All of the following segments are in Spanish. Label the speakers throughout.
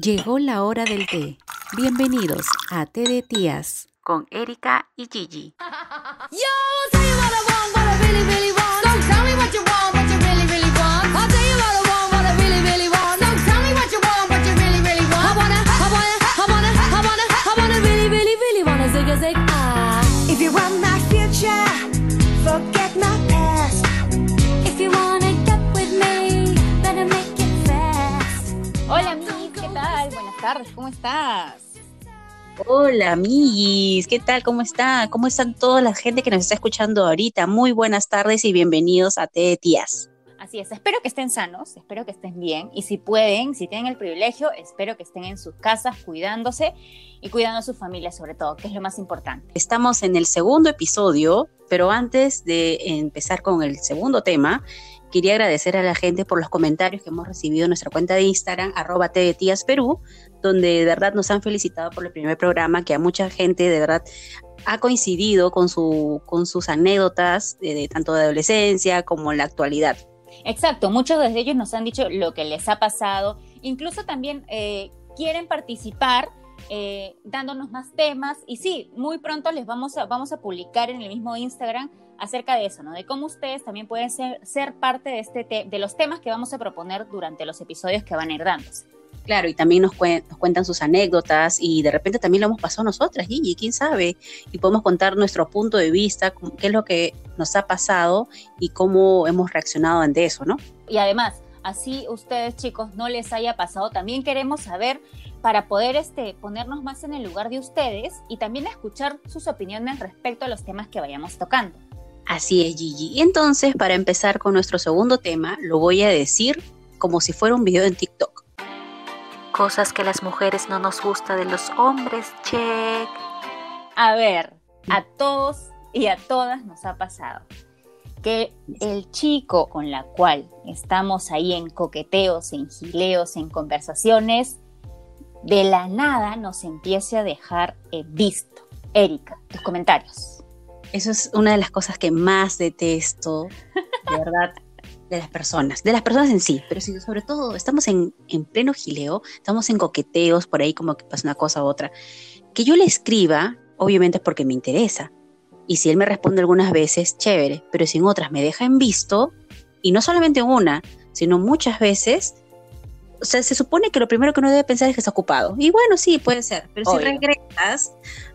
Speaker 1: Llegó la hora del té. Bienvenidos a Té de Tías con Erika y Gigi.
Speaker 2: ¿Cómo estás?
Speaker 3: Hola, amiguis, ¿qué tal? ¿Cómo está? ¿Cómo están toda la gente que nos está escuchando ahorita? Muy buenas tardes y bienvenidos a Té de Tías.
Speaker 2: Así es, espero que estén sanos, espero que estén bien y si pueden, si tienen el privilegio, espero que estén en sus casas cuidándose y cuidando a su familia sobre todo, que es lo más importante.
Speaker 3: Estamos en el segundo episodio, pero antes de empezar con el segundo tema, quería agradecer a la gente por los comentarios que hemos recibido en nuestra cuenta de Instagram, arroba Perú, donde de verdad nos han felicitado por el primer programa, que a mucha gente de verdad ha coincidido con, su, con sus anécdotas de, tanto de adolescencia como en la actualidad.
Speaker 2: Exacto, muchos de ellos nos han dicho lo que les ha pasado, incluso también eh, quieren participar eh, dándonos más temas y sí, muy pronto les vamos a, vamos a publicar en el mismo Instagram acerca de eso, ¿no? De cómo ustedes también pueden ser, ser parte de, este te- de los temas que vamos a proponer durante los episodios que van a ir dándose.
Speaker 3: Claro, y también nos, cuen- nos cuentan sus anécdotas y de repente también lo hemos pasado nosotras, Gigi, quién sabe, y podemos contar nuestro punto de vista, qué es lo que nos ha pasado y cómo hemos reaccionado ante eso, ¿no?
Speaker 2: Y además, así ustedes chicos no les haya pasado, también queremos saber para poder este, ponernos más en el lugar de ustedes y también escuchar sus opiniones respecto a los temas que vayamos tocando.
Speaker 3: Así es, Gigi. Y entonces, para empezar con nuestro segundo tema, lo voy a decir como si fuera un video en TikTok.
Speaker 1: Cosas que las mujeres no nos gusta de los hombres, check.
Speaker 2: A ver, a todos y a todas nos ha pasado que el chico con la cual estamos ahí en coqueteos, en gileos, en conversaciones, de la nada nos empiece a dejar en visto. Erika, tus comentarios.
Speaker 3: Eso es una de las cosas que más detesto, de verdad, de las personas, de las personas en sí, pero sí, sobre todo estamos en, en pleno gileo, estamos en coqueteos, por ahí como que pasa una cosa u otra. Que yo le escriba, obviamente es porque me interesa. Y si él me responde algunas veces, chévere, pero si en otras me deja en visto, y no solamente una, sino muchas veces, o sea, se supone que lo primero que uno debe pensar es que está ocupado. Y bueno, sí, puede ser, pero si regresas,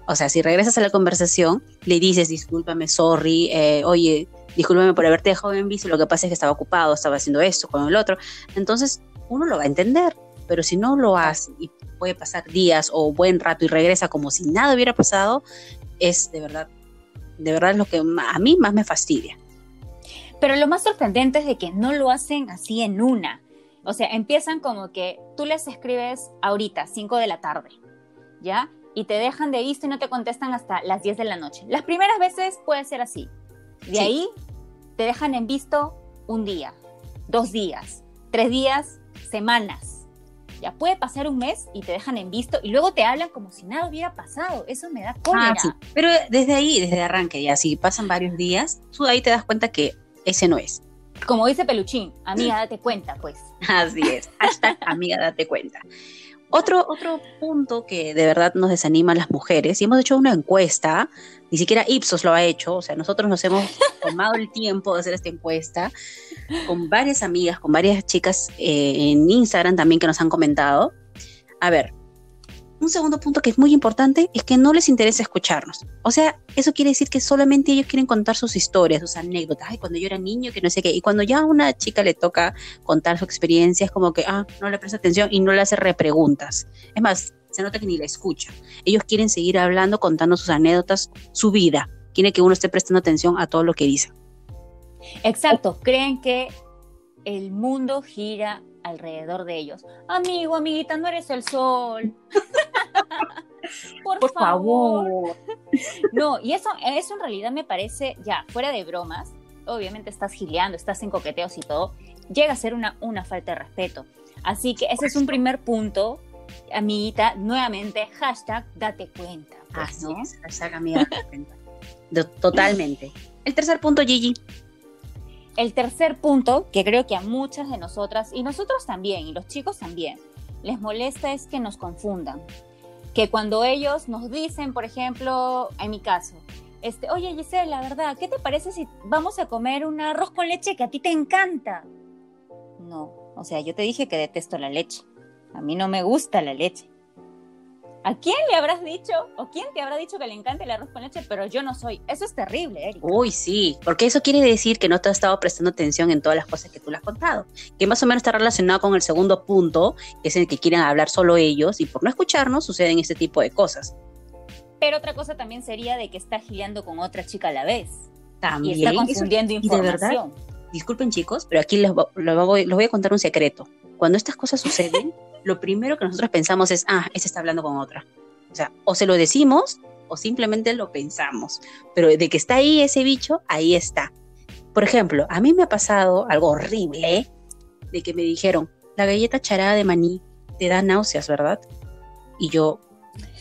Speaker 3: o sea, si regresas a la conversación, le dices, discúlpame, sorry, eh, oye, discúlpame por haberte dejado en visto, lo que pasa es que estaba ocupado, estaba haciendo esto con el otro. Entonces, uno lo va a entender, pero si no lo hace y puede pasar días o buen rato y regresa como si nada hubiera pasado, es de verdad, de verdad es lo que a mí más me fastidia.
Speaker 2: Pero lo más sorprendente es de que no lo hacen así en una. O sea, empiezan como que tú les escribes ahorita, 5 de la tarde, ¿ya? Y te dejan de visto y no te contestan hasta las 10 de la noche. Las primeras veces puede ser así. De
Speaker 3: Sí.
Speaker 2: ahí te dejan en visto un día, dos días, tres días, semanas. Ya puede pasar un mes y te dejan en visto y luego te hablan como si nada hubiera pasado. Eso me da cólera.
Speaker 3: Ah, sí. Pero desde ahí, desde arranque, ya si pasan varios días, tú ahí te das cuenta que ese no es.
Speaker 2: Como dice Peluchín, amiga, date cuenta, pues.
Speaker 3: Así es. Hashtag amiga, date cuenta. Otro, otro punto que de verdad nos desanima a las mujeres, y hemos hecho una encuesta, ni siquiera Ipsos lo ha hecho, o sea, nosotros nos hemos tomado el tiempo de hacer esta encuesta con varias amigas, con varias chicas eh, en Instagram también que nos han comentado. A ver, un segundo punto que es muy importante es que no les interesa escucharnos. O sea, eso quiere decir que solamente ellos quieren contar sus historias, sus anécdotas. Ay, cuando yo era niño, que no sé qué. Y cuando ya a una chica le toca contar su experiencia, es como que, ah, no le presta atención y no le hace repreguntas. Es más, se nota que ni la escucha. Ellos quieren seguir hablando, contando sus anécdotas, su vida. Quieren que uno esté prestando atención a todo lo que dice.
Speaker 2: Exacto, creen que el mundo gira alrededor de ellos. Amigo, amiguita, no eres el sol. Favor. No, y eso, eso en realidad me parece, ya, fuera de bromas, obviamente estás gileando, estás en coqueteos y todo, llega a ser una, una falta de respeto. Así que ese es un primer punto, amiguita, nuevamente, hashtag date cuenta. pues,
Speaker 3: Así
Speaker 2: ¿no?
Speaker 3: es, hashtag amiga, date cuenta. Totalmente. El tercer punto, Gigi.
Speaker 2: El tercer punto, que creo que a muchas de nosotras, y nosotros también, y los chicos también, les molesta es que nos confundan. Que cuando ellos nos dicen, por ejemplo, en mi caso, este, oye Giselle, la verdad, ¿qué te parece si vamos a comer un arroz con leche que a ti te encanta? No, o sea, yo te dije que detesto la leche. A mí no me gusta la leche. ¿A quién le habrás dicho o quién te habrá dicho que le encanta el arroz con leche? Pero yo no soy. Eso es terrible, Erika.
Speaker 3: Uy, sí, porque eso quiere decir que no te has estado prestando atención en todas las cosas que tú le has contado, que más o menos está relacionado con el segundo punto, que es el que quieren hablar solo ellos, y por no escucharnos suceden este tipo de cosas.
Speaker 2: Pero otra cosa también sería de que está gileando con otra chica a la vez.
Speaker 3: También.
Speaker 2: Y está
Speaker 3: eso-
Speaker 2: confundiendo
Speaker 3: y de verdad,
Speaker 2: información.
Speaker 3: disculpen chicos, pero aquí les, les voy, les voy a contar un secreto. Cuando estas cosas suceden, lo primero que nosotros pensamos es, ah, ese está hablando con otra. O sea, o se lo decimos o simplemente lo pensamos. Pero de que está ahí ese bicho, ahí está. Por ejemplo, a mí me ha pasado algo horrible de que me dijeron, la galleta charada de maní te da náuseas, ¿verdad? Y yo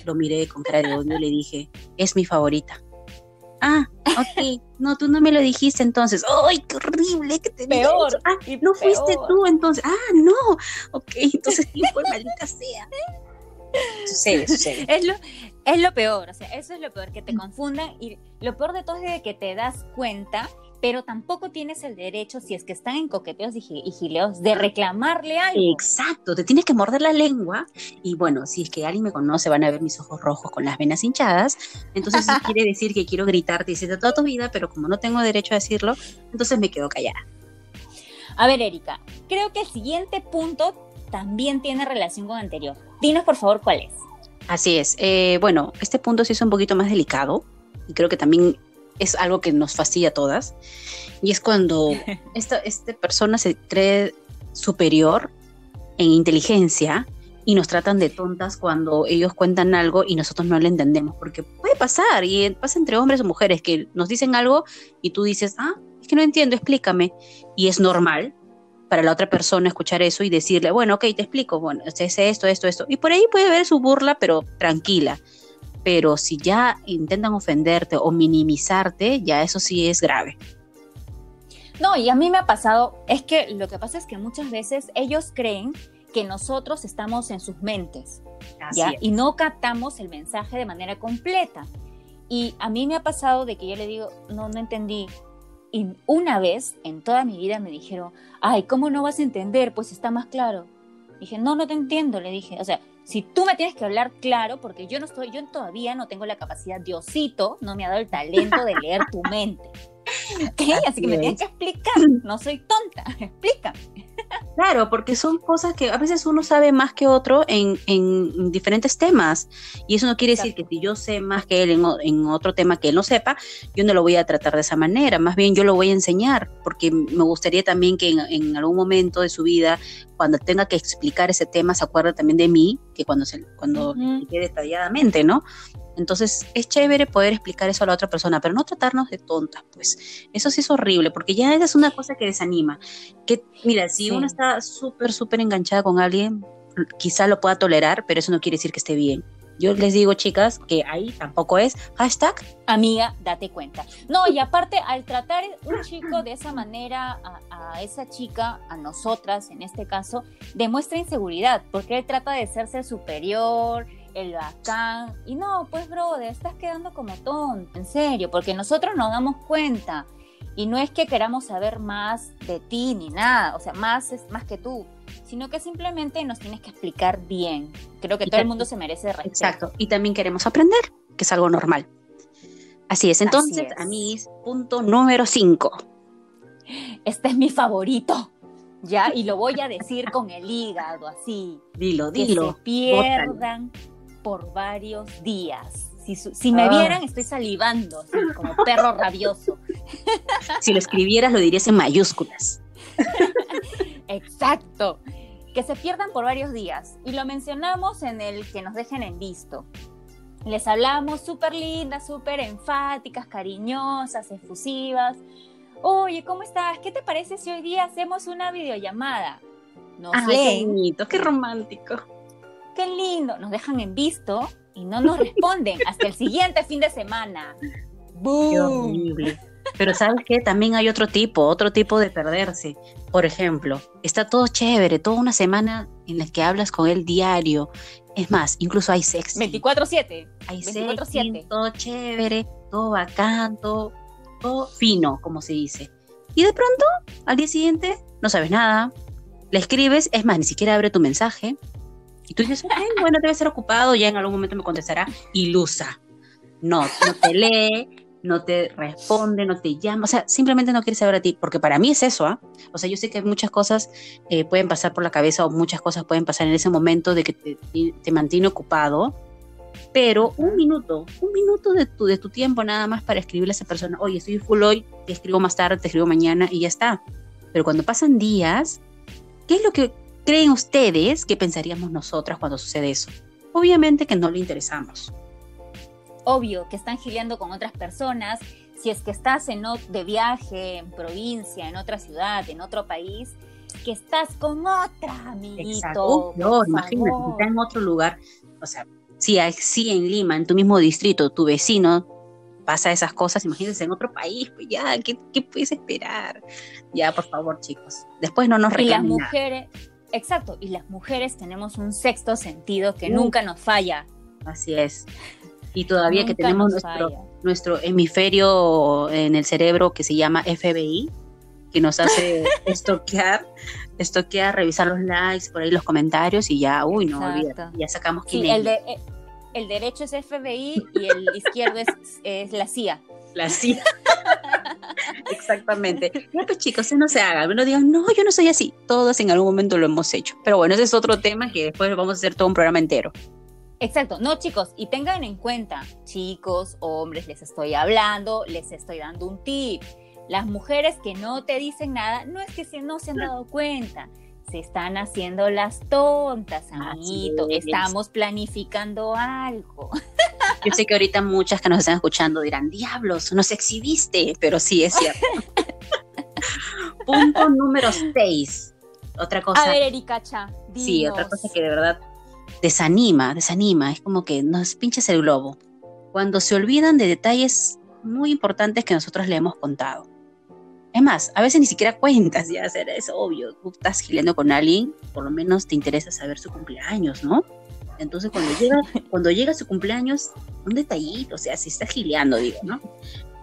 Speaker 3: lo miré con cara de odio y le dije, es mi favorita. Ah, ok. No, tú no me lo dijiste entonces. ¡Ay, qué horrible que te diga
Speaker 2: Peor,
Speaker 3: eso! Ah,
Speaker 2: y
Speaker 3: no fuiste tú entonces. Ah, no. Ok, entonces ¿quién fue maldita sea? Sucede, sucede.
Speaker 2: Es lo, es lo peor, o sea, eso es lo peor, que te confundan y lo peor de todo es de que te das cuenta, pero tampoco tienes el derecho, si es que están en coqueteos y, gi- y gileos, de reclamarle algo.
Speaker 3: Exacto, te tienes que morder la lengua y bueno, si es que alguien me conoce van a ver mis ojos rojos con las venas hinchadas, entonces eso quiere decir que quiero gritarte y decirte toda tu vida, pero como no tengo derecho a decirlo, entonces me quedo callada.
Speaker 2: A ver, Erika, creo que el siguiente punto también tiene relación con el anterior. Dinos, por favor, cuál es.
Speaker 3: Así es. Eh, bueno, este punto sí es un poquito más delicado y creo que también es algo que nos fastidia a todas. Y es cuando esta, esta persona se cree superior en inteligencia y nos tratan de tontas cuando ellos cuentan algo y nosotros no le entendemos. Porque puede pasar y pasa entre hombres o mujeres que nos dicen algo y tú dices, ah, es que no entiendo, explícame. Y es normal para la otra persona escuchar eso y decirle, bueno, ok, te explico, bueno, es esto, esto, esto. Y por ahí puede haber su burla, pero tranquila. Pero si ya intentan ofenderte o minimizarte, ya eso sí es grave.
Speaker 2: No, y a mí me ha pasado, es que lo que pasa es que muchas veces ellos creen que nosotros estamos en sus mentes. ¿ya? Y no captamos el mensaje de manera completa. Y a mí me ha pasado de que yo le digo, no, no entendí. Y una vez en toda mi vida me dijeron, ay, ¿cómo no vas a entender? Pues está más claro. Dije, no, no te entiendo, le dije. O sea, si tú me tienes que hablar claro, porque yo no estoy, yo todavía no tengo la capacidad, Diosito no me ha dado el talento de leer tu mente. Así que me
Speaker 3: es.
Speaker 2: tienes que explicar, no soy tonta, explícame.
Speaker 3: Claro, porque son cosas que a veces uno sabe más que otro en, en diferentes temas. Y eso no quiere decir que si yo sé más que él en, otro tema que él no sepa, yo no lo voy a tratar de esa manera. Más bien yo lo voy a enseñar, porque me gustaría también que en, en algún momento de su vida, cuando tenga que explicar ese tema, se acuerde también de mí, que cuando, se, cuando le expliqué detalladamente, ¿no? Entonces es chévere poder explicar eso a la otra persona, pero no tratarnos de tontas, pues. Eso sí es horrible, porque ya esa es una cosa que desanima. Que, mira, si
Speaker 2: Sí.
Speaker 3: uno está súper, súper enganchada con alguien, quizá lo pueda tolerar, pero eso no quiere decir que esté bien. Yo les digo, chicas, que ahí tampoco es hashtag.
Speaker 2: Amiga, date cuenta. No, y aparte, al tratar un chico de esa manera a, a esa chica, a nosotras en este caso, demuestra inseguridad, porque él trata de serse superior, el bacán. Y no, pues, brother, estás quedando como tonto, en serio, porque nosotros nos damos cuenta. Y no es que queramos saber más de ti ni nada, o sea, más es más que tú, sino que simplemente nos tienes que explicar bien. Creo que
Speaker 3: Y
Speaker 2: todo el mundo se merece respeto.
Speaker 3: Exacto. Y también queremos aprender, que es algo normal. Así es. Entonces,
Speaker 2: es.
Speaker 3: a mí, punto número 5.
Speaker 2: este es mi favorito, ¿ya? Y lo voy a decir con el hígado, así.
Speaker 3: Dilo,
Speaker 2: Que
Speaker 3: dilo.
Speaker 2: se pierdan por varios días. Si, si me
Speaker 3: Ah.
Speaker 2: vieran, estoy salivando, así, como perro rabioso.
Speaker 3: Si lo escribieras, lo dirías en mayúsculas.
Speaker 2: Exacto. Que se pierdan por varios días. Y lo mencionamos en el que nos dejen en visto. Les hablamos súper lindas, súper enfáticas, cariñosas, efusivas. Oye, ¿cómo estás? ¿Qué te parece si hoy día hacemos una videollamada? Nos
Speaker 3: Ay, qué
Speaker 2: leen,
Speaker 3: bonito, qué romántico.
Speaker 2: qué lindo, nos dejan en visto y no nos responden hasta el siguiente fin de semana.
Speaker 3: Qué
Speaker 2: ¡Boom!
Speaker 3: horrible. Pero sabes que también hay otro tipo, otro tipo de perderse. Por ejemplo, está todo chévere, toda una semana en la que hablas con él diario. Es más, incluso hay sexo.
Speaker 2: 24-7.
Speaker 3: Hay
Speaker 2: 24/7.
Speaker 3: sexting, todo chévere, todo bacán, todo, todo fino, como se dice. Y de pronto, al día siguiente, no sabes nada, le escribes, es más, ni siquiera abre tu mensaje. Y tú dices, ok, bueno, debe ser ocupado, ya en algún momento me contestará. Ilusa. No, no te lee, no te responde, no te llama, o sea, simplemente no quiere saber a ti, porque para mí es eso, ¿ah? O sea, yo sé que muchas cosas eh, pueden pasar por la cabeza o muchas cosas pueden pasar en ese momento de que te, te mantiene ocupado, pero un minuto, un minuto de tu, de tu tiempo nada más para escribirle a esa persona, oye, estoy full hoy, te escribo más tarde, te escribo mañana y ya está. Pero cuando pasan días, ¿qué es lo que creen ustedes que pensaríamos nosotras cuando sucede eso? Obviamente que no le interesamos.
Speaker 2: Obvio que están gileando con otras personas. Si es que estás en, de viaje, en provincia, en otra ciudad, en otro país, que estás con otra, amiguito.
Speaker 3: Exacto. No, imagínate, si está en otro lugar, o sea, si así en Lima, en tu mismo distrito, tu vecino pasa esas cosas, imagínense en otro país, pues ya, ¿qué, qué puedes esperar? Ya, por favor, chicos. Después no nos
Speaker 2: Y las
Speaker 3: reclamen
Speaker 2: mujeres, exacto, y las mujeres tenemos un sexto sentido que
Speaker 3: Uh.
Speaker 2: nunca nos falla.
Speaker 3: Así es. Y todavía que
Speaker 2: Nunca
Speaker 3: tenemos
Speaker 2: nos
Speaker 3: nuestro,
Speaker 2: falla.
Speaker 3: nuestro hemisferio en el cerebro que se llama FBI, que nos hace estoquear, estoquear, revisar los likes, por ahí los comentarios y ya, uy, no, olvídate, ya sacamos
Speaker 2: Sí,
Speaker 3: quién es.
Speaker 2: el, de, eh, el derecho es FBI y el izquierdo es, es la CIA.
Speaker 3: La CIA. Exactamente. Ya pues chicos, no se hagan, no digan, no, yo no soy así. Todos en algún momento lo hemos hecho. Pero bueno, ese es otro tema que después vamos a hacer todo un programa entero.
Speaker 2: Exacto, no chicos, y tengan en cuenta, chicos, hombres, les estoy hablando, les estoy dando un tip. Las mujeres que no te dicen nada, no es que se, no se han dado cuenta, se están haciendo las tontas, amiguito.
Speaker 3: es.
Speaker 2: Estamos planificando algo.
Speaker 3: Yo sé que ahorita muchas que nos están escuchando dirán, diablos, nos exhibiste, pero sí es cierto. Punto número 6. Otra cosa.
Speaker 2: A ver, Erika Cha,
Speaker 3: Sí, otra
Speaker 2: dinos.
Speaker 3: cosa que de verdad desanima, desanima, es como que nos pinches el globo. Cuando se olvidan de detalles muy importantes que nosotros le hemos contado. Es más, a veces ni siquiera cuentas, ya, sea, es obvio, tú estás gileando con alguien, por lo menos te interesa saber su cumpleaños, ¿no? Entonces cuando llega, cuando llega su cumpleaños, un detallito, o sea, si estás gileando, digo, ¿no?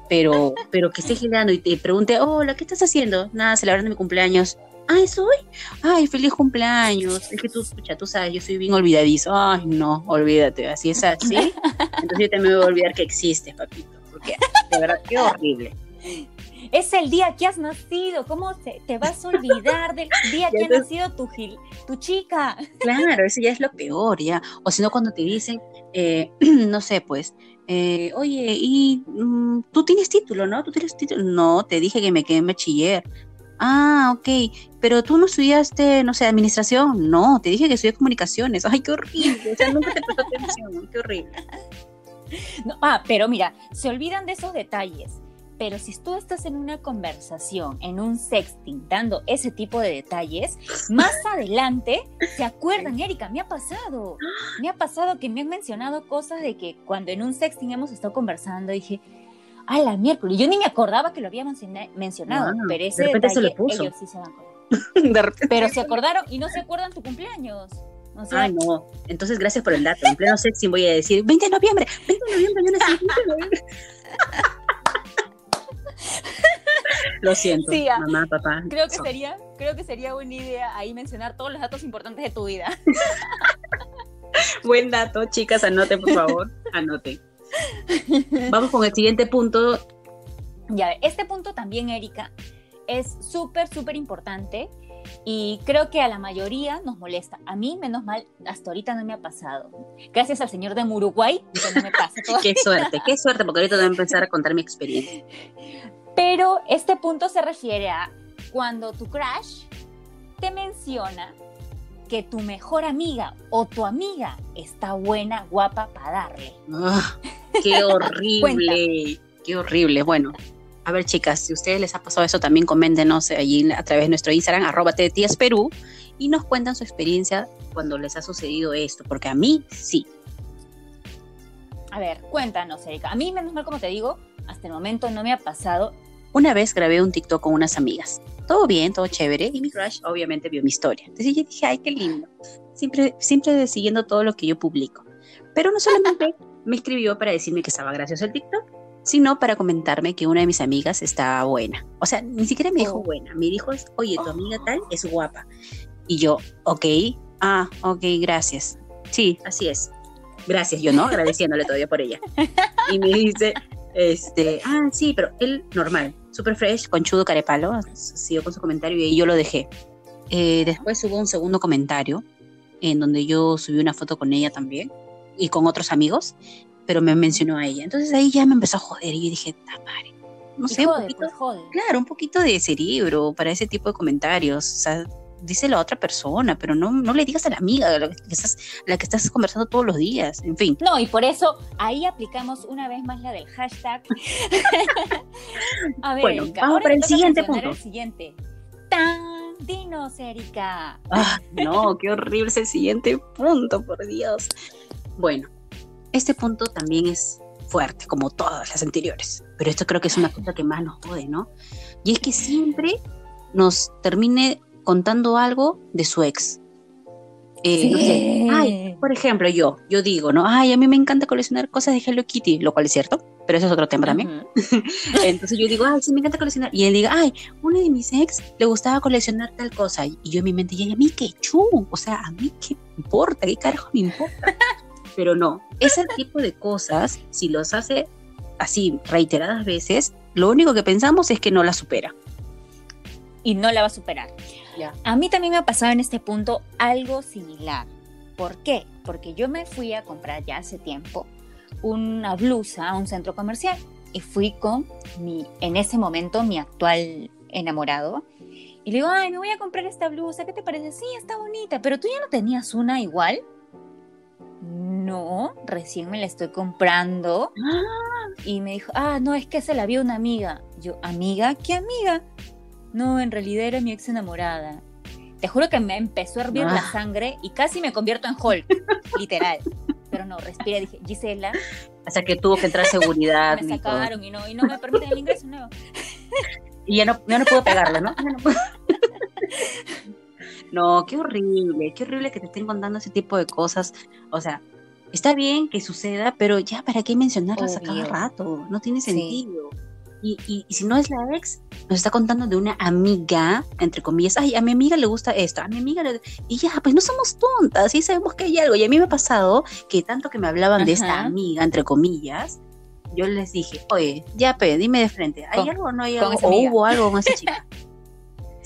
Speaker 3: Pero, pero que esté gileando y te pregunte, hola, ¿qué estás haciendo? Nada, celebrando mi cumpleaños. Ah, ¿es hoy? Ay, feliz cumpleaños. Es que tú, escucha, tú sabes, yo soy bien olvidadizo. Ay, no, olvídate. Así es así. Entonces yo también voy a olvidar que existes, papito. Porque de verdad, qué horrible.
Speaker 2: Es el día que has nacido. ¿Cómo te, te vas a olvidar del día que ha nacido tu, gil- tu chica?
Speaker 3: Claro, eso ya es lo peor, ya. O si no, cuando te dicen, eh, no sé, pues, eh, oye, y mm, tú tienes título, ¿no? ¿Tú tienes título? No, te dije que me quedé en bachiller. Ah, ok, pero tú no estudiaste, no sé, administración. No, te dije que estudié comunicaciones. Ay, qué horrible. O sea, nunca te prestó atención. Qué horrible.
Speaker 2: No, ah, pero mira, se olvidan de esos detalles. Pero si tú estás en una conversación, en un sexting, dando ese tipo de detalles, más adelante se acuerdan, Erika, me ha pasado. Me ha pasado que me han mencionado cosas de que cuando en un sexting hemos estado conversando, dije, a la miércoles, yo ni me acordaba que lo había menciona- mencionado,
Speaker 3: Ah,
Speaker 2: pero
Speaker 3: de
Speaker 2: ese
Speaker 3: repente se
Speaker 2: detalle
Speaker 3: lo puso.
Speaker 2: ellos sí se van.
Speaker 3: De repente.
Speaker 2: Pero se acordaron y no se acuerdan tu cumpleaños. O sea,
Speaker 3: Ay, no. Entonces, gracias por el dato. En pleno sexting voy a decir, 20 de noviembre, 20 de noviembre, yo nací 20 de noviembre. Lo siento,
Speaker 2: Sí, ah.
Speaker 3: mamá, papá.
Speaker 2: creo que sería, creo que sería buena idea ahí mencionar todos los datos importantes de tu vida.
Speaker 3: Buen dato, chicas, anoten, por favor. Anoten. Vamos con el siguiente punto.
Speaker 2: Ya, este punto también, Erika, es súper, súper importante y creo que a la mayoría nos molesta. A mí, menos mal, hasta ahorita no me ha pasado. Gracias al señor de Uruguay, que no me pasa.
Speaker 3: Qué suerte, qué suerte, porque ahorita voy a empezar a contar mi experiencia.
Speaker 2: Pero este punto se refiere a cuando tu crush te menciona que tu mejor amiga o tu amiga está buena, guapa para darle.
Speaker 3: Ah, qué horrible, qué horrible. Bueno, a ver, chicas, si a ustedes les ha pasado eso, también coméntenos allí a través de nuestro Instagram, arroba Perú, y nos cuentan su experiencia cuando les ha sucedido esto, porque a mí sí.
Speaker 2: A ver, cuéntanos, Erika. A mí, menos mal, como te digo, hasta el momento no me ha pasado.
Speaker 3: Una vez grabé un TikTok con unas amigas. Todo bien, todo chévere. Y mi crush obviamente vio mi historia. Entonces yo dije, ay, qué lindo. Siempre, siempre siguiendo todo lo que yo publico. Pero no solamente me escribió para decirme que estaba gracioso el TikTok, sino para comentarme que una de mis amigas estaba buena. O sea, ni siquiera me dijo
Speaker 2: Oh.
Speaker 3: buena. Me dijo, oye, tu amiga tal es guapa. Y yo, ok, ah, ok, gracias. Sí, así es. Gracias, yo no, agradeciéndole todavía por ella. Y me dice, este, ah, sí, pero él normal, super fresh, conchudo, carepalo, siguió con su comentario y yo lo dejé. Eh, después hubo un segundo comentario en donde yo subí una foto con ella también y con otros amigos, pero me mencionó a ella. Entonces ahí ya me empezó a joder y yo dije, "Ta madre, no sé, un
Speaker 2: jode,
Speaker 3: poquito,
Speaker 2: pues, jode.
Speaker 3: claro, un poquito de cerebro para ese tipo de comentarios. O sea, díselo a otra persona, pero no, no le digas a la amiga, a la que estás, la que estás conversando todos los días. En fin.
Speaker 2: No, y por eso ahí aplicamos una vez más la del hashtag. A ver,
Speaker 3: Bueno,
Speaker 2: Erika,
Speaker 3: vamos
Speaker 2: ahora
Speaker 3: para el siguiente punto.
Speaker 2: El siguiente. ¡Tan! Dinos, Erika.
Speaker 3: Ah, no, qué horrible es el siguiente punto, por Dios. Bueno, este punto también es fuerte, como todas las anteriores, pero esto creo que es una cosa que más nos jode, ¿no? Y es que siempre nos termine contando algo de su ex. Eh, no sé, ay, por ejemplo, yo, yo digo, ¿no? Ay, a mí me encanta coleccionar cosas de Hello Kitty, lo cual es cierto, pero eso es otro tema también.
Speaker 2: Ujú.
Speaker 3: Entonces yo digo, ay, sí, me encanta coleccionar. Y él diga, ay, uno de mis ex le gustaba coleccionar tal cosa. Y yo en mi mente, y a mí qué chu, o sea, a mí qué importa, qué carajo me importa. Pero no, ese tipo de cosas, si los hace así reiteradas veces, lo único que pensamos es que no la supera.
Speaker 2: Y no la va a superar.
Speaker 3: Ya.
Speaker 2: A mí también me ha pasado en este punto algo similar. ¿Por qué? Porque yo me fui a comprar ya hace tiempo una blusa a un centro comercial y fui con mi, en ese momento, mi actual enamorado. Y le digo, ay, me voy a comprar esta blusa, ¿qué te parece? Sí, está bonita, pero tú ya no tenías una igual. No, recién me la estoy comprando. Y me dijo, ah, no, es que se la vio una amiga. Yo, ¿amiga? ¿Qué amiga? No, en realidad era mi ex enamorada. Te juro que me empezó a hervir la
Speaker 3: Ah.
Speaker 2: sangre y casi me convierto en Hulk, literal. Pero no, respira, dije, Gisela,
Speaker 3: Hasta que tuvo que entrar seguridad.
Speaker 2: me sacaron y no, y no me permiten el ingreso nuevo.
Speaker 3: Y ya no, ya no puedo pegarle, ¿no? Ya no, puedo. No, qué horrible, qué horrible que te estén contando ese tipo de cosas. O sea, está bien que suceda, pero ya, ¿para qué mencionarlas a cada rato? No tiene
Speaker 2: Sí.
Speaker 3: sentido. Y, y- y si no es la ex, nos está contando de una amiga, entre comillas, ay, a mi amiga le gusta esto, a mi amiga le... Y ya, pues no somos tontas, sí sabemos que hay algo. Y a mí me ha pasado que tanto que me hablaban de esta amiga, entre comillas, yo les dije, oye, ya, pe, dime de frente, ¿hay
Speaker 2: Con-
Speaker 3: algo o no hay algo? ¿O hubo algo con esa chica?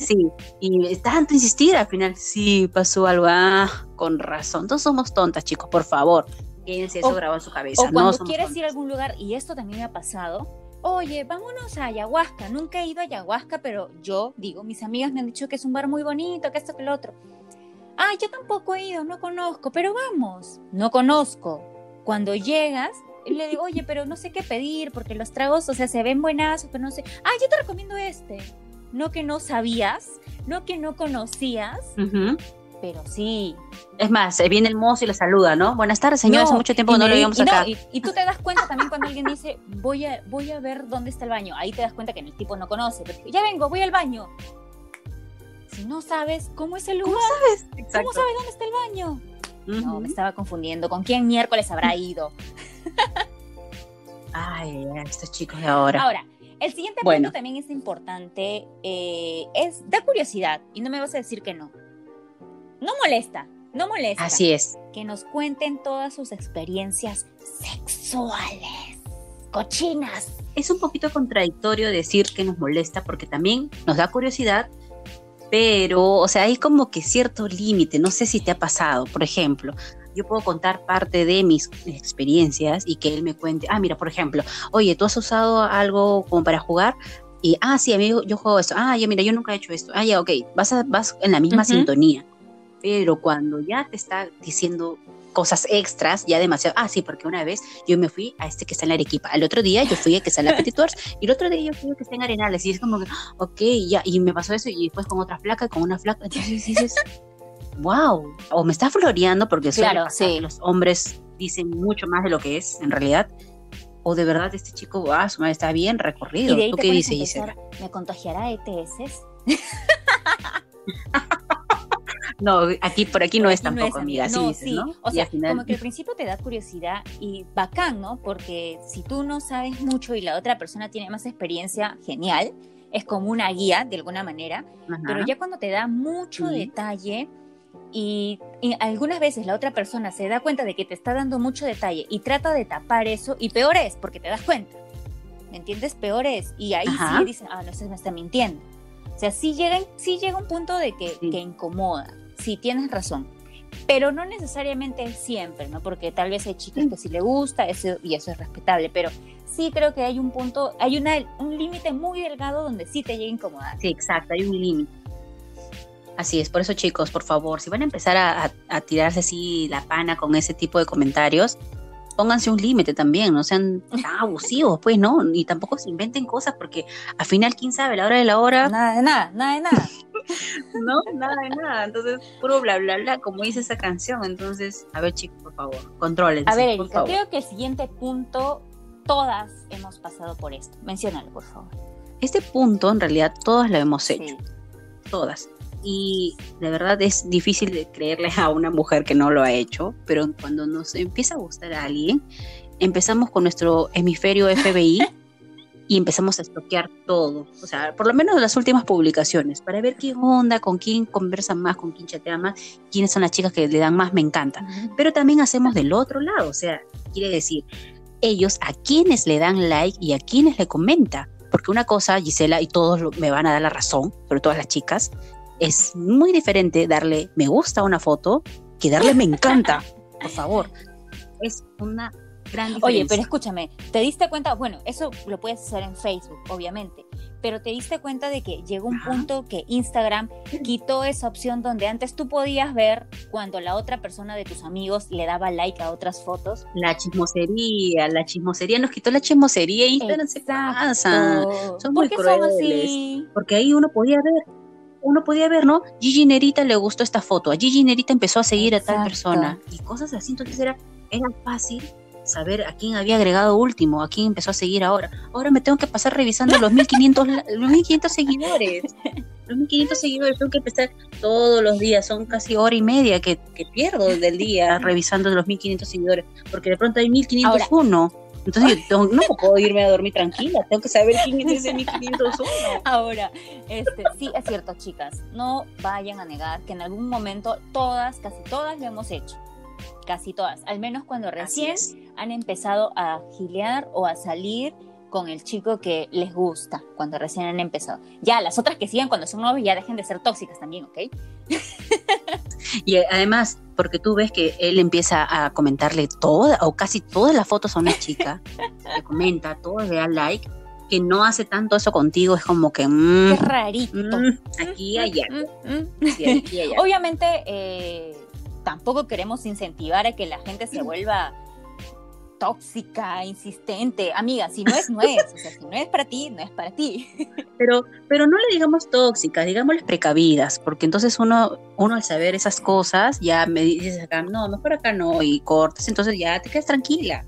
Speaker 3: Sí, y tanto insistir, al final sí pasó algo, ah, con razón. Todos somos tontas, chicos, por favor. Quédense eso grabado en su cabeza.
Speaker 2: O cuando
Speaker 3: no
Speaker 2: quieres ir a algún lugar, y esto también me ha pasado, oye, vámonos a ayahuasca. Nunca he ido a ayahuasca, pero yo digo, mis amigas me han dicho que es un bar muy bonito, que esto, que lo otro. Ah, yo tampoco he ido, no conozco, pero vamos. No conozco. Cuando llegas, le digo, oye, pero no sé qué pedir, porque los tragos, o sea, se ven buenazos, pero no sé. Ah, yo te recomiendo este. No que no sabías, no que no conocías, pero sí,
Speaker 3: Es más, eh, viene el mozo y le saluda, ¿no? Buenas tardes, señor.
Speaker 2: No,
Speaker 3: Hace mucho tiempo que no lo veíamos
Speaker 2: y no,
Speaker 3: acá.
Speaker 2: y, y tú te das cuenta también cuando alguien dice, voy a, voy a ver dónde está el baño. Ahí te das cuenta que el tipo no conoce. Pero ya vengo, voy al baño. Si no sabes cómo es el lugar, ¿cómo,
Speaker 3: Exacto.
Speaker 2: sabes dónde está el baño? No, me estaba confundiendo. ¿Con quién miércoles habrá ido?
Speaker 3: Ay, estos chicos de ahora.
Speaker 2: Ahora, el siguiente
Speaker 3: Bueno.
Speaker 2: punto también es importante. eh, es, da curiosidad. Y no me vas a decir que no. No molesta, no molesta.
Speaker 3: Así es.
Speaker 2: que nos cuenten todas sus experiencias sexuales, cochinas.
Speaker 3: Es un poquito contradictorio decir que nos molesta porque también nos da curiosidad, pero, o sea, hay como que cierto límite. No sé si te ha pasado. Por ejemplo, yo puedo contar parte de mis experiencias y que él me cuente, ah, mira, por ejemplo, oye, ¿tú has usado algo como para jugar? Y, ah, sí, amigo, yo juego esto. Ah, ya, mira, yo nunca he hecho esto. Ah, ya, ok, vas, a- vas en la misma
Speaker 2: Ujú.
Speaker 3: sintonía. Pero cuando ya te está diciendo cosas extras, ya demasiado. Ah, sí, porque una vez yo me fui a este que está en la Arequipa. El otro día yo fui a que está en la Petit Tours y el otro día yo fui a que está en Arenales. Y es como que, ok, ya. Y me pasó eso y después con otra flaca, con una flaca. Entonces dices, wow. O me está floreando porque
Speaker 2: Claro, sí.
Speaker 3: los hombres dicen mucho más de lo que es en realidad. o de verdad este chico, ah, su madre está bien
Speaker 2: Y
Speaker 3: recorrido.
Speaker 2: de ahí
Speaker 3: ¿Tú qué dices, Gisela?
Speaker 2: ¿me contagiará ETS?
Speaker 3: No, aquí, por aquí no es
Speaker 2: Aquí no
Speaker 3: tampoco,
Speaker 2: es,
Speaker 3: amiga,
Speaker 2: amiga.
Speaker 3: sí
Speaker 2: No,
Speaker 3: dices,
Speaker 2: sí.
Speaker 3: ¿no?
Speaker 2: O
Speaker 3: Y
Speaker 2: sea,
Speaker 3: final-
Speaker 2: como que al principio te da curiosidad y bacán, ¿no? Porque si tú no sabes mucho y la otra persona tiene más experiencia, genial. Es como una guía, de alguna manera.
Speaker 3: Ajá.
Speaker 2: Pero ya cuando te da mucho
Speaker 3: Sí.
Speaker 2: detalle y, y algunas veces la otra persona se da cuenta de que te está dando mucho detalle y trata de tapar eso, y peor es, porque te das cuenta. ¿Me entiendes? Peor es. Y ahí
Speaker 3: Ajá.
Speaker 2: sí dicen, ah, no, se me está mintiendo. O sea, sí llega, sí llega un punto de que,
Speaker 3: Sí.
Speaker 2: que incomoda. Sí, tienes razón. Pero no necesariamente siempre, ¿no? Porque tal vez hay chicas
Speaker 3: Sí.
Speaker 2: que sí le gusta eso, y eso es respetable, pero sí creo que hay un punto, hay una, un límite muy delgado donde sí te llega a incomodar.
Speaker 3: Sí, exacto, hay un límite. Así es, por eso chicos, por favor, si van a empezar a, a- a tirarse así la pana con ese tipo de comentarios, pónganse un límite también, no sean tan abusivos, pues, ¿no? Y tampoco se inventen cosas porque al final, ¿quién sabe? La hora de la hora,
Speaker 2: Nada de nada, nada de nada.
Speaker 3: no, nada de nada. Entonces, puro bla, bla, bla, como dice esa canción. Entonces, a ver chicos, por favor, controlen.
Speaker 2: A ver,
Speaker 3: por favor.
Speaker 2: creo que el siguiente punto, todas hemos pasado por esto. Menciónalo, por favor.
Speaker 3: Este punto, en realidad, todas lo hemos hecho.
Speaker 2: Sí.
Speaker 3: todas. Y de verdad es difícil de creerle a una mujer que no lo ha hecho, pero cuando nos empieza a gustar a alguien, empezamos con nuestro hemisferio FBI y empezamos a estoquear todo. O sea, por lo menos las últimas publicaciones, para ver qué onda, con quién conversa más, con quién chatea más, quiénes son las chicas que le dan más me encanta. Pero también hacemos del otro lado, o sea, quiere decir, ellos a quienes le dan like y a quienes le comenta. Porque una cosa, Gisela, y todos me van a dar la razón, sobre todas las chicas, es muy diferente darle me gusta a una foto que darle me encanta. Por favor. Es una gran diferencia.
Speaker 2: Oye, pero escúchame, ¿te diste cuenta? Bueno, eso lo puedes hacer en Facebook, obviamente, pero ¿te diste cuenta de que llegó un
Speaker 3: Ajá.
Speaker 2: punto que Instagram quitó esa opción donde antes tú podías ver cuando la otra persona de tus amigos le daba like a otras fotos?
Speaker 3: La chismosería, la chismosería nos quitó la chismosería Instagram se pasa. Son
Speaker 2: ¿Por
Speaker 3: muy
Speaker 2: qué son así?
Speaker 3: Porque ahí uno podía ver, uno podía ver, ¿no? Gigi Nerita le gustó esta foto, a Gigi Nerita empezó a seguir a tal persona y cosas así, entonces era, era fácil saber a quién había agregado último, a quién empezó a seguir ahora. Ahora me tengo que pasar revisando los 1500, la- los 1500 seguidores. Los 1500 seguidores tengo que empezar todos los días, son casi hora y media que, que pierdo del día revisando los 1500 seguidores, porque de pronto hay 1501. Entonces yo tengo- no puedo irme a dormir tranquila, tengo que saber quién es ese 1501.
Speaker 2: Ahora, este, sí es cierto, chicas, no vayan a negar que en algún momento todas, casi todas lo hemos hecho. Casi todas, al menos cuando recién han empezado a gilear o a salir con el chico que les gusta, cuando recién han empezado. Ya, las otras que sigan cuando son novios ya dejen de ser tóxicas también, ¿ok?
Speaker 3: Y eh, además, porque tú ves que él empieza a comentarle toda o casi todas las fotos a una chica, le comenta, todas le da like, que no hace tanto eso contigo, es como que mm,
Speaker 2: Qué rarito.
Speaker 3: mm, aquí y allá,
Speaker 2: Mm, mm.
Speaker 3: sí, aquí y allá.
Speaker 2: Obviamente, eh, tampoco queremos incentivar a que la gente se vuelva tóxica, insistente. Amiga, si no es, no es. O sea, si no es para ti, no es para ti.
Speaker 3: Pero, pero no le digamos tóxicas, digámosles precavidas, porque entonces uno, uno al saber esas cosas, ya me dices acá, no, mejor acá no, y cortas, entonces ya te quedas tranquila.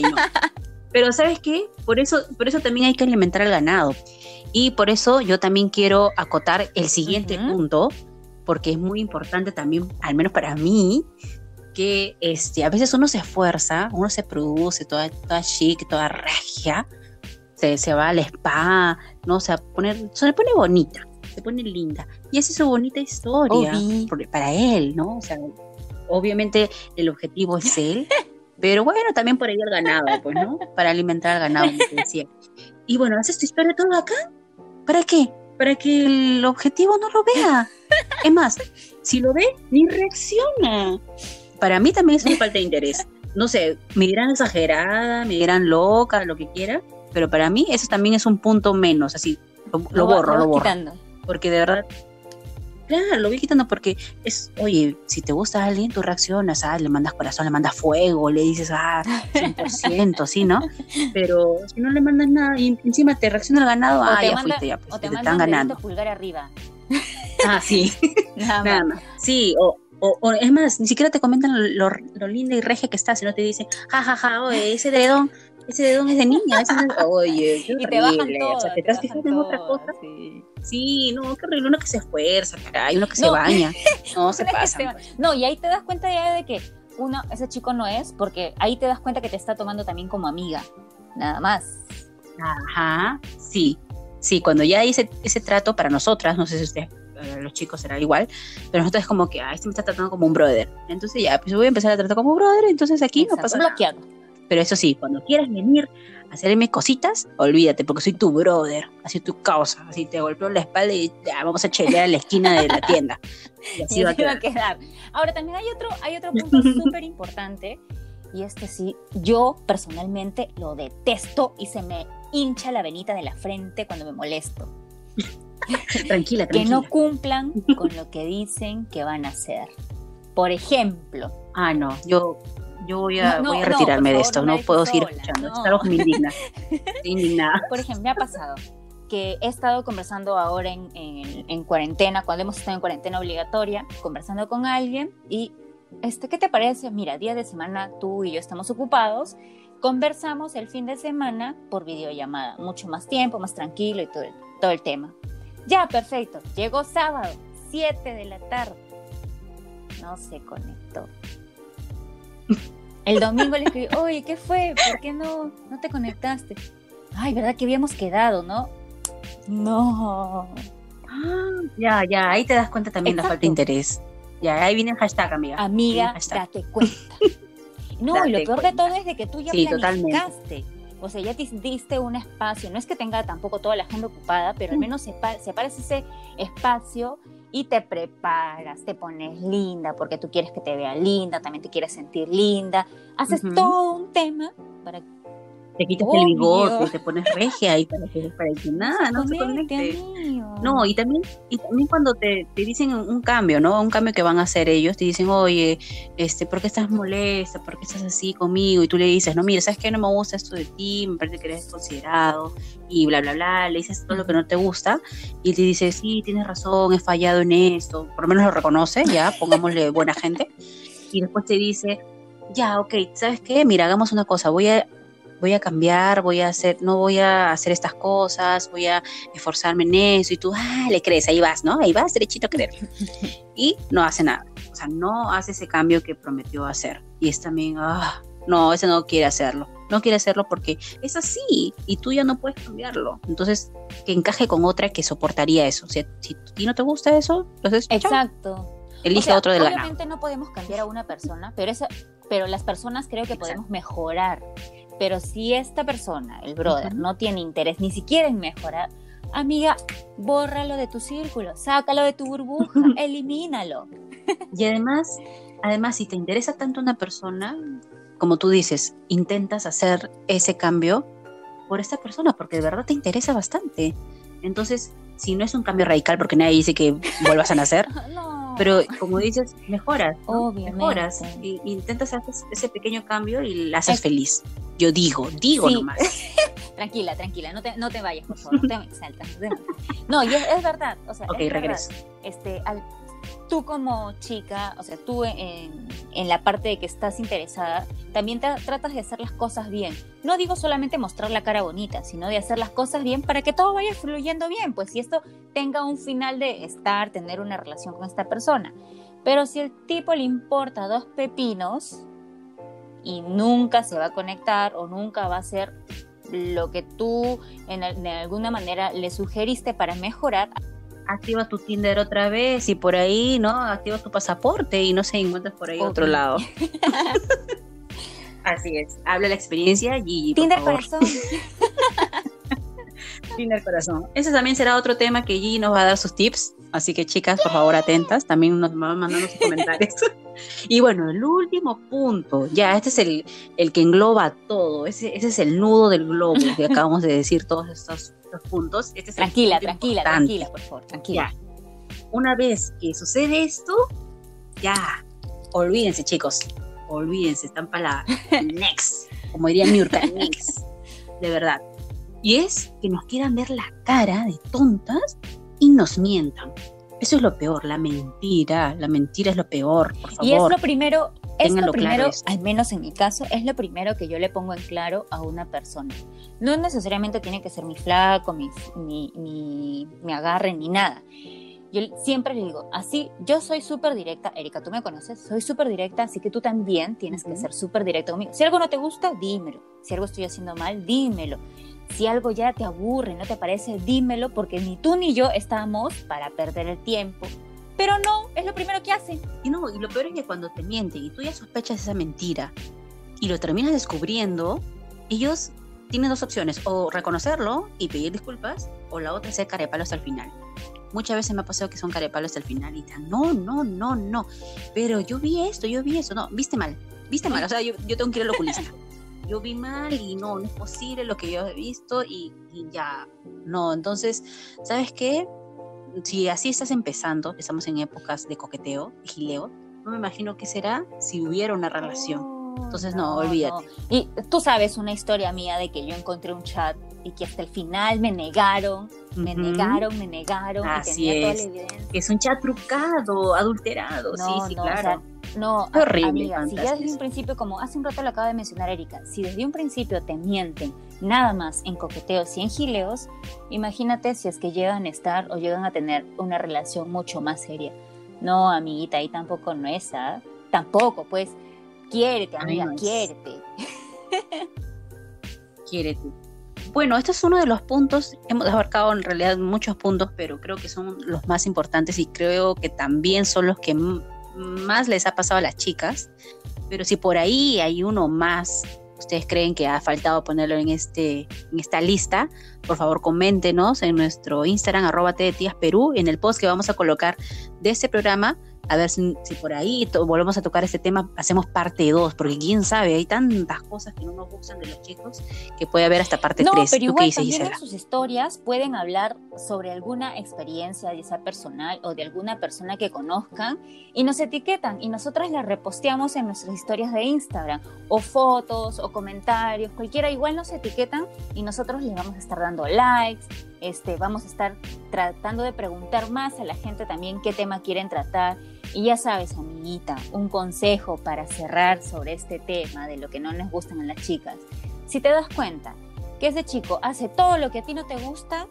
Speaker 3: No. Pero ¿sabes qué? Por eso, por eso también hay que alimentar al ganado. Y por eso yo también quiero acotar el siguiente
Speaker 2: Ujú.
Speaker 3: punto, porque es muy importante también, al menos para mí, que este, a veces uno se esfuerza, uno se produce toda, toda chic, toda regia, se, se va al spa, ¿no? Se, va a poner, se le pone bonita, se pone linda. Y hace su bonita historia por- para él, ¿no? O sea, obviamente el objetivo es él, pero bueno, también por ahí el ganado, pues, ¿no? Para alimentar al ganado, te decía. Y bueno, haces tu historia todo acá. ¿Para qué? Para que el objetivo no lo vea. Es más, si lo ve, ni reacciona. Para mí también es una falta de interés. No sé, me dirán exagerada, me dirán loca, lo que quiera, pero para mí eso también es un punto menos, así, lo, lo
Speaker 2: va-
Speaker 3: borro, lo borro.
Speaker 2: quitando.
Speaker 3: Porque de verdad, claro, lo voy quitando porque es, oye, si te gusta a alguien, tú reaccionas, ah, le mandas corazón, le mandas fuego, le dices, ah, 100%, sí, ¿no? Pero si no le mandas nada y encima te reacciona el ganado,
Speaker 2: O
Speaker 3: ah,
Speaker 2: te
Speaker 3: ya
Speaker 2: manda-
Speaker 3: fuiste, ya, pues,
Speaker 2: O te
Speaker 3: te,
Speaker 2: mandan
Speaker 3: están ganando.
Speaker 2: pulgar arriba.
Speaker 3: Ah, sí,
Speaker 2: Nada más.
Speaker 3: nada más. Sí, o, o, o es más, ni siquiera te comentan lo, lo linda y regia que estás, sino te dicen, ja, ja, ja, oye, ese dredón, ese dedón es de niña, ese oye, qué
Speaker 2: Y te bajan todo.
Speaker 3: o sea, te estás fijando en otra cosa.
Speaker 2: Sí.
Speaker 3: Sí, no, qué horrible, uno que se esfuerza, caray, uno que se baña, no, se pasa.
Speaker 2: se- No, y ahí te das cuenta ya de que uno, ese chico no es, porque ahí te das cuenta que te está tomando también como amiga. Nada más.
Speaker 3: Ajá, sí, sí, cuando ya hay ese, trato para nosotras, no sé si ustedes, los chicos será igual, pero nosotros es como que, ah, este me está tratando como un brother. Entonces ya, pues voy a empezar a tratar como brother, entonces aquí no
Speaker 2: Exacto,
Speaker 3: pasa nada.
Speaker 2: bloqueado.
Speaker 3: Pero eso sí, cuando quieras venir a hacerme cositas, olvídate, porque soy tu brother, así tu causa, así te golpeo la espalda y ya, vamos a chelear a la esquina de la tienda. Y así
Speaker 2: Y
Speaker 3: va a quedar.
Speaker 2: Ahora también hay otro, hay otro punto súper importante y este sí, yo personalmente lo detesto y se me hincha la venita de la frente cuando me molesto.
Speaker 3: Tranquila,
Speaker 2: Que
Speaker 3: tranquila.
Speaker 2: no cumplan con lo que dicen que van a hacer. Por ejemplo,
Speaker 3: Ah, no, yo, yo voy a,
Speaker 2: No, no,
Speaker 3: voy a
Speaker 2: no,
Speaker 3: retirarme
Speaker 2: por
Speaker 3: de esto,
Speaker 2: no
Speaker 3: no, puedo seguir escuchando,
Speaker 2: no.
Speaker 3: es algo que me indigna.
Speaker 2: Por ejemplo, me ha pasado que he estado conversando ahora en, en- en cuarentena, cuando hemos estado en cuarentena obligatoria, conversando con alguien y, este, ¿qué te parece? Mira, día de semana tú y yo estamos ocupados, conversamos el fin de semana por videollamada, mucho más tiempo, más tranquilo y todo el, todo el tema. Ya, perfecto, llegó sábado, 7 de la tarde, no se conectó. El domingo le escribí, oye, ¿qué fue? ¿Por qué no, no te conectaste? Ay, ¿verdad que habíamos quedado, no? No.
Speaker 3: Ah, ya, ya, ahí te das cuenta también la
Speaker 2: Exacto.
Speaker 3: falta de interés. Ya, ahí viene el hashtag, amiga.
Speaker 2: Amiga,
Speaker 3: Hashtag.
Speaker 2: date cuenta. No, y lo peor de todo es de que tú ya
Speaker 3: Sí, totalmente.
Speaker 2: O sea, ya te diste un espacio. No es que tenga tampoco toda la agenda ocupada, pero al menos sepa- separas ese espacio y te preparas, te pones linda porque tú quieres que te vea linda, también te quieres sentir linda. Haces todo un tema para
Speaker 3: Te quitas
Speaker 2: Obvio.
Speaker 3: el bigote, te pones regia ahí para que, para que nada, no se
Speaker 2: conecte.
Speaker 3: No, y también, y también cuando te, te dicen un cambio, ¿no? Un cambio que van a hacer ellos, te dicen, oye, este, ¿por qué estás molesta? ¿Por qué estás así conmigo? Y tú le dices, no, mira, ¿sabes qué? No me gusta esto de ti, me parece que eres considerado, y bla, bla, bla, le dices todo lo que no te gusta, y te dice, sí, tienes razón, he fallado en esto, por lo menos lo reconoce, ya, pongámosle buena gente, y después te dice, ya, ok, ¿sabes qué? Mira, hagamos una cosa, voy a voy a cambiar, voy a hacer, no voy a hacer estas cosas, voy a esforzarme en eso, y tú, ah, le crees, ahí vas, ¿no? Ahí vas, derechito a creer. Y no hace nada, o sea, no hace ese cambio que prometió hacer. Y es también, ah, no, ese no quiere hacerlo. No quiere hacerlo porque es así y tú ya no puedes cambiarlo. Entonces, que encaje con otra que soportaría eso. Si a ti no te gusta eso, entonces chao,
Speaker 2: Exacto.
Speaker 3: elige
Speaker 2: O sea,
Speaker 3: otro de la.
Speaker 2: Obviamente no podemos cambiar a una persona, pero, esa, pero las personas creo que podemos mejorar. Pero si esta persona, el brother, no tiene interés ni siquiera en mejorar, amiga, bórralo de tu círculo, sácalo de tu burbuja, elimínalo.
Speaker 3: Y además, además, si te interesa tanto una persona, como tú dices, intentas hacer ese cambio por esta persona, porque de verdad te interesa bastante. Entonces, si no es un cambio radical, porque nadie dice que vuelvas a nacer,
Speaker 2: No.
Speaker 3: Pero como dices, mejoras, ¿no?
Speaker 2: Obviamente.
Speaker 3: mejoras, y, y intentas hacer ese pequeño cambio y la haces
Speaker 2: Es-
Speaker 3: feliz. Yo digo, digo
Speaker 2: Sí.
Speaker 3: nomás.
Speaker 2: Tranquila, tranquila, no te, no te vayas, por favor, no te me exaltas. no y es, es verdad, o sea,
Speaker 3: Ok,
Speaker 2: es verdad.
Speaker 3: regreso.
Speaker 2: Este, al- tú como chica, o sea, tú en, en la parte de que estás interesada, también tratas de hacer las cosas bien. No digo solamente mostrar la cara bonita, sino de hacer las cosas bien para que todo vaya fluyendo bien, pues si esto tenga un final de estar, tener una relación con esta persona. Pero si el tipo le importa dos pepinos y nunca se va a conectar o nunca va a hacer lo que tú en, de alguna manera le sugeriste para mejorar,
Speaker 3: Activa tu Tinder otra vez y por ahí, ¿no? Activa tu pasaporte y no se encuentras por ahí otro
Speaker 2: Ok.
Speaker 3: lado. Así es. Habla la experiencia y por
Speaker 2: Tinder
Speaker 3: favor.
Speaker 2: corazón.
Speaker 3: Tinder corazón. Ese también será otro tema que Gigi nos va a dar sus tips. Así que chicas, por favor, atentas. También nos van mandando sus comentarios. y bueno, el último punto. Ya, este es el, el que engloba todo. Ese, ese es el nudo del globo que acabamos de decir todos estos, estos puntos. Este es
Speaker 2: Tranquila, tranquila,
Speaker 3: importante.
Speaker 2: tranquila, por favor, tranquila.
Speaker 3: Una vez que sucede esto, ya, olvídense, chicos. Olvídense, están para la next. Como diría Miurka, next. De verdad. Y es que nos quieran ver la cara de tontas y nos mientan. Eso es lo peor, la mentira. La mentira es lo peor, por favor.
Speaker 2: Y es lo primero, Es lo primero, al menos en mi caso, es lo primero que yo le pongo en claro a una persona. No necesariamente tiene que ser mi flaco, mi, mi, mi, mi agarre, ni nada. Yo siempre le digo, así, yo soy súper directa, Erika, tú me conoces, soy súper directa, así que tú también tienes que
Speaker 3: Ujú.
Speaker 2: ser súper directa conmigo. Si algo no te gusta, dímelo. Si algo estoy haciendo mal, dímelo. Si algo ya te aburre, no te parece, dímelo, porque ni tú ni yo estamos para perder el tiempo. Pero no, es lo primero que hacen.
Speaker 3: Y no, y lo peor es que cuando te mienten y tú ya sospechas esa mentira y lo terminas descubriendo, ellos tienen dos opciones, o reconocerlo y pedir disculpas, o la otra es ser carepalo hasta el final. Muchas veces me ha pasado que son carepalos hasta el final y están, no, no, no, no, pero yo vi esto, yo vi eso, no, viste mal, viste mal, o sea, yo, yo tengo que ir al oculista. Yo vi mal y no, no es posible lo que yo he visto y, y ya, no, entonces, ¿sabes qué? Si así estás empezando, estamos en épocas de coqueteo, de gileo, no me imagino qué será si hubiera una relación. Entonces, no, olvídate.
Speaker 2: Y tú sabes una historia mía de que yo encontré un chat y que hasta el final me negaron, me
Speaker 3: Ujú.
Speaker 2: negaron, me negaron
Speaker 3: Así
Speaker 2: y tenía
Speaker 3: es.
Speaker 2: toda la evidencia.
Speaker 3: Es un chat trucado, adulterado,
Speaker 2: No,
Speaker 3: sí, sí,
Speaker 2: no, o
Speaker 3: claro.
Speaker 2: sea, no,
Speaker 3: horrible,
Speaker 2: amiga, si ya desde un principio, como hace un rato lo acaba de mencionar Erika, si desde un principio te mienten nada más en coqueteos y en gileos, imagínate si es que llegan a estar o llegan a tener una relación mucho más seria. No, amiguita, ahí tampoco no es, ¿ah? Tampoco, pues, quiérete, amiga, quiérete.
Speaker 3: Quiérete. Bueno, este es uno de los puntos, hemos abarcado en realidad muchos puntos, pero creo que son los más importantes y creo que también son los que más les ha pasado a las chicas. Pero si por ahí hay uno más, ustedes creen que ha faltado ponerlo en, este, en esta lista, por favor coméntenos en nuestro Instagram, arroba Perú, en el post que vamos a colocar de este programa. A ver si, si por ahí volvemos a tocar este tema, hacemos parte 2, porque quién sabe, hay tantas cosas que no nos gustan de los chicos que puede haber hasta parte
Speaker 2: No,
Speaker 3: 3.
Speaker 2: pero
Speaker 3: ¿Tú qué
Speaker 2: igual
Speaker 3: dices,
Speaker 2: también
Speaker 3: Gisela?
Speaker 2: en sus historias pueden hablar sobre alguna experiencia de esa personal o de alguna persona que conozcan y nos etiquetan y nosotras la reposteamos en nuestras historias de Instagram o fotos o comentarios, cualquiera igual nos etiquetan y nosotros les vamos a estar dando likes, este, vamos a estar tratando de preguntar más a la gente también qué tema quieren tratar. Y ya sabes, amiguita, un consejo para cerrar sobre este tema de lo que no nos gustan a las chicas. Si te das cuenta que ese chico hace todo lo que a ti no te gusta,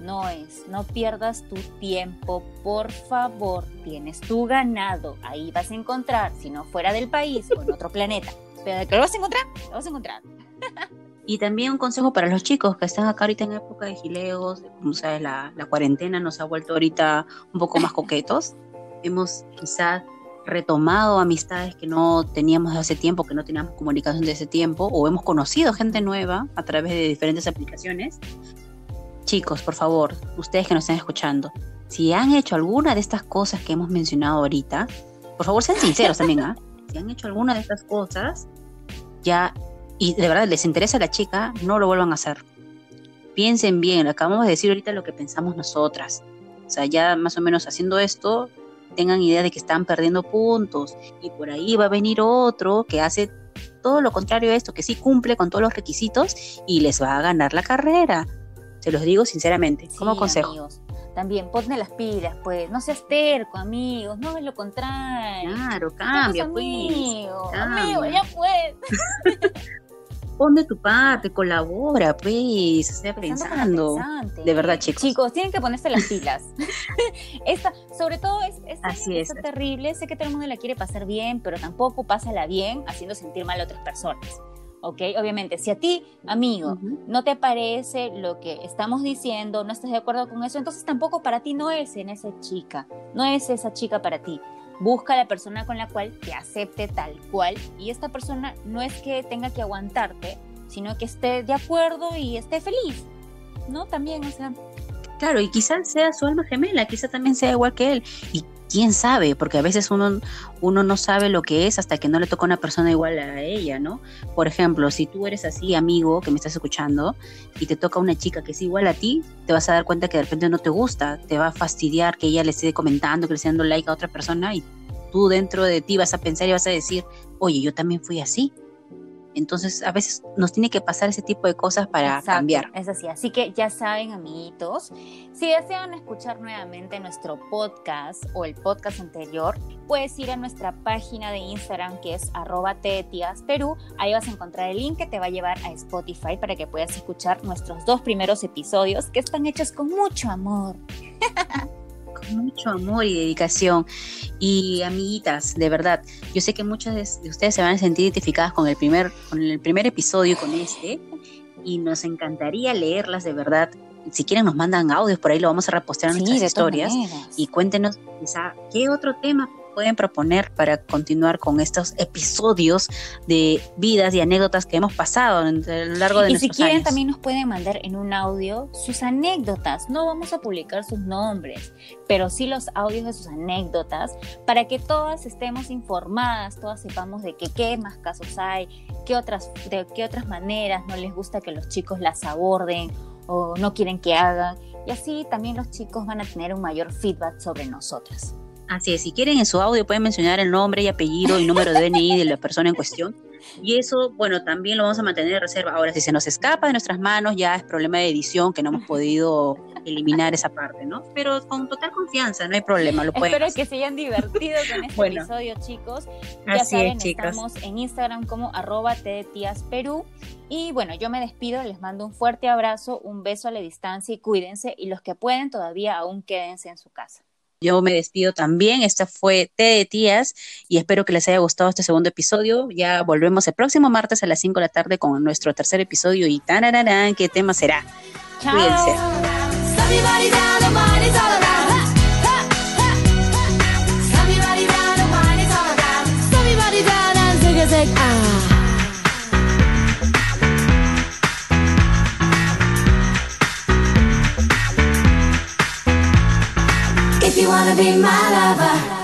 Speaker 2: no es. No pierdas tu tiempo, por favor. Tienes tu ganado. Ahí vas a encontrar, si no fuera del país o en otro planeta. Pero que lo vas a encontrar, lo vas a encontrar.
Speaker 3: Y también un consejo para los chicos que están acá ahorita en época de gileos, como sabes, la, la cuarentena nos ha vuelto ahorita un poco más coquetos. Hemos quizás retomado amistades que no teníamos de hace tiempo, que no teníamos comunicación de ese tiempo, o hemos conocido gente nueva a través de diferentes aplicaciones. Chicos, por favor, ustedes que nos están escuchando, si han hecho alguna de estas cosas que hemos mencionado ahorita, por favor sean sinceros también, ¿ah? Si han hecho alguna de estas cosas, ya y de verdad les interesa a la chica, no lo vuelvan a hacer. Piensen bien, acabamos de decir ahorita lo que pensamos nosotras. O sea, ya más o menos haciendo esto, tengan idea de que están perdiendo puntos y por ahí va a venir otro que hace todo lo contrario a esto, que sí cumple con todos los requisitos y les va a ganar la carrera. Se los digo sinceramente, como consejo.
Speaker 2: amigos. También ponte las pilas, pues. No seas terco, amigos. No es lo contrario.
Speaker 3: Claro, cambia, pues.
Speaker 2: Amigos, ya pues.
Speaker 3: Pon de tu parte, colabora, pues, sea,
Speaker 2: Pensando.
Speaker 3: De verdad, chicos.
Speaker 2: Chicos, tienen que ponerse las pilas. esta, sobre todo, es, esta
Speaker 3: Así
Speaker 2: está
Speaker 3: es.
Speaker 2: terrible. Sé que todo el mundo la quiere pasar bien, pero tampoco pásala bien haciendo sentir mal a otras personas. ¿Ok? Obviamente, si a ti, amigo,
Speaker 3: Ujú.
Speaker 2: no te parece lo que estamos diciendo, no estás de acuerdo con eso, entonces tampoco para ti no es en esa chica, no es esa chica para ti. Busca la persona con la cual te acepte tal cual y esta persona no es que tenga que aguantarte, sino que esté de acuerdo y esté feliz. ¿No? También, o sea,
Speaker 3: Claro, y quizás sea su alma gemela, quizás también sea igual que él. Quién sabe, porque a veces uno, uno no sabe lo que es hasta que no le toca una persona igual a ella, ¿no? Por ejemplo, si tú eres así, amigo, que me estás escuchando, y te toca una chica que es igual a ti, te vas a dar cuenta que de repente no te gusta, te va a fastidiar que ella le esté comentando, que le esté dando like a otra persona, y tú dentro de ti vas a pensar y vas a decir, oye, yo también fui así. Entonces, a veces nos tiene que pasar ese tipo de cosas para
Speaker 2: Exacto,
Speaker 3: cambiar.
Speaker 2: Es así, así que ya saben, amiguitos, si desean escuchar nuevamente nuestro podcast o el podcast anterior, puedes ir a nuestra página de Instagram que es arroba Perú. Ahí vas a encontrar el link que te va a llevar a Spotify para que puedas escuchar nuestros dos primeros episodios que están hechos con mucho amor.
Speaker 3: mucho amor y dedicación. Y amiguitas, de verdad, yo sé que muchas de ustedes se van a sentir identificadas con el primer, con el primer episodio y con este, y nos encantaría leerlas de verdad. Si quieren nos mandan audios, por ahí lo vamos a repostear en
Speaker 2: Sí,
Speaker 3: nuestras historias.
Speaker 2: maneras.
Speaker 3: Y cuéntenos quizá qué otro tema pueden proponer para continuar con estos episodios de vidas y anécdotas que hemos pasado a lo largo de
Speaker 2: Y si
Speaker 3: nuestros
Speaker 2: quieren,
Speaker 3: años.
Speaker 2: también nos pueden mandar en un audio sus anécdotas. No vamos a publicar sus nombres, pero sí los audios de sus anécdotas para que todas estemos informadas, todas sepamos de que, qué más casos hay, qué otras, de qué otras maneras no les gusta que los chicos las aborden o no quieren que hagan. Y así también los chicos van a tener un mayor feedback sobre nosotras.
Speaker 3: Así es, si quieren en su audio pueden mencionar el nombre y apellido y número de DNI de la persona en cuestión. Y eso, bueno, también lo vamos a mantener en reserva. Ahora, si se nos escapa de nuestras manos, ya es problema de edición que no hemos podido eliminar esa parte, ¿no? Pero con total confianza, no hay problema, lo pueden
Speaker 2: Espero
Speaker 3: hacer.
Speaker 2: que se hayan divertido con este
Speaker 3: Bueno.
Speaker 2: episodio, chicos. Ya
Speaker 3: Así
Speaker 2: saben,
Speaker 3: es, chicas.
Speaker 2: estamos en Instagram como arroba Perú. Y bueno, yo me despido, les mando un fuerte abrazo, un beso a la distancia y cuídense. Y los que pueden todavía aún quédense en su casa.
Speaker 3: Yo me despido también. Esta fue Té de Tías y espero que les haya gustado este segundo episodio. Ya volvemos el próximo martes a las 5 de la tarde con nuestro tercer episodio y tarararán, ¿qué tema será?
Speaker 2: Chao.
Speaker 3: Cuídense.
Speaker 4: You wanna be my lover,